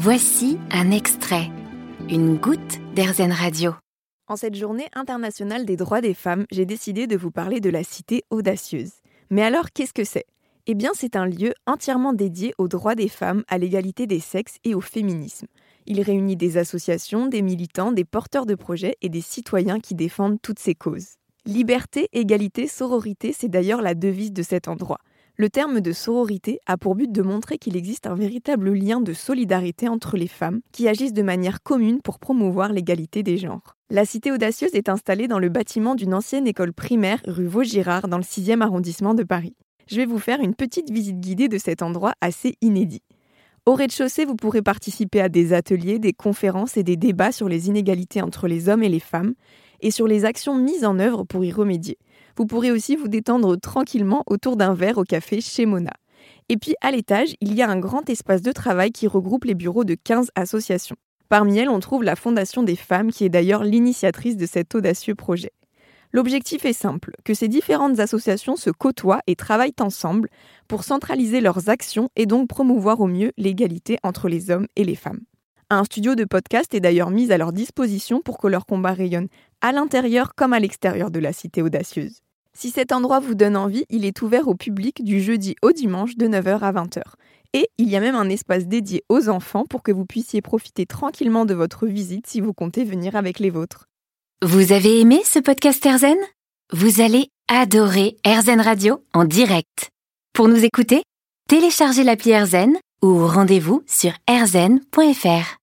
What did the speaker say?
Voici un extrait, une goutte d'Airzen Radio. En cette journée internationale des droits des femmes, j'ai décidé de vous parler de la Cité audacieuse. Mais alors, qu'est-ce que c'est? Eh bien, c'est un lieu entièrement dédié aux droits des femmes, à l'égalité des sexes et au féminisme. Il réunit des associations, des militants, des porteurs de projets et des citoyens qui défendent toutes ces causes. Liberté, égalité, sororité, c'est d'ailleurs la devise de cet endroit. Le terme de sororité a pour but de montrer qu'il existe un véritable lien de solidarité entre les femmes qui agissent de manière commune pour promouvoir l'égalité des genres. La Cité Audacieuse est installée dans le bâtiment d'une ancienne école primaire rue Vaugirard dans le 6e arrondissement de Paris. Je vais vous faire une petite visite guidée de cet endroit assez inédit. Au rez-de-chaussée, vous pourrez participer à des ateliers, des conférences et des débats sur les inégalités entre les hommes et les femmes et sur les actions mises en œuvre pour y remédier. Vous pourrez aussi vous détendre tranquillement autour d'un verre au café chez Mona. Et puis à l'étage, il y a un grand espace de travail qui regroupe les bureaux de 15 associations. Parmi elles, on trouve la Fondation des femmes qui est d'ailleurs l'initiatrice de cet audacieux projet. L'objectif est simple, que ces différentes associations se côtoient et travaillent ensemble pour centraliser leurs actions et donc promouvoir au mieux l'égalité entre les hommes et les femmes. Un studio de podcast est d'ailleurs mis à leur disposition pour que leur combat rayonne à l'intérieur comme à l'extérieur de la cité audacieuse. Si cet endroit vous donne envie, il est ouvert au public du jeudi au dimanche de 9h à 20h. Et il y a même un espace dédié aux enfants pour que vous puissiez profiter tranquillement de votre visite si vous comptez venir avec les vôtres. Vous avez aimé ce podcast Erzen Vous allez adorer Erzen Radio en direct. Pour nous écouter, téléchargez l'appli Erzen ou rendez-vous sur erzen.fr.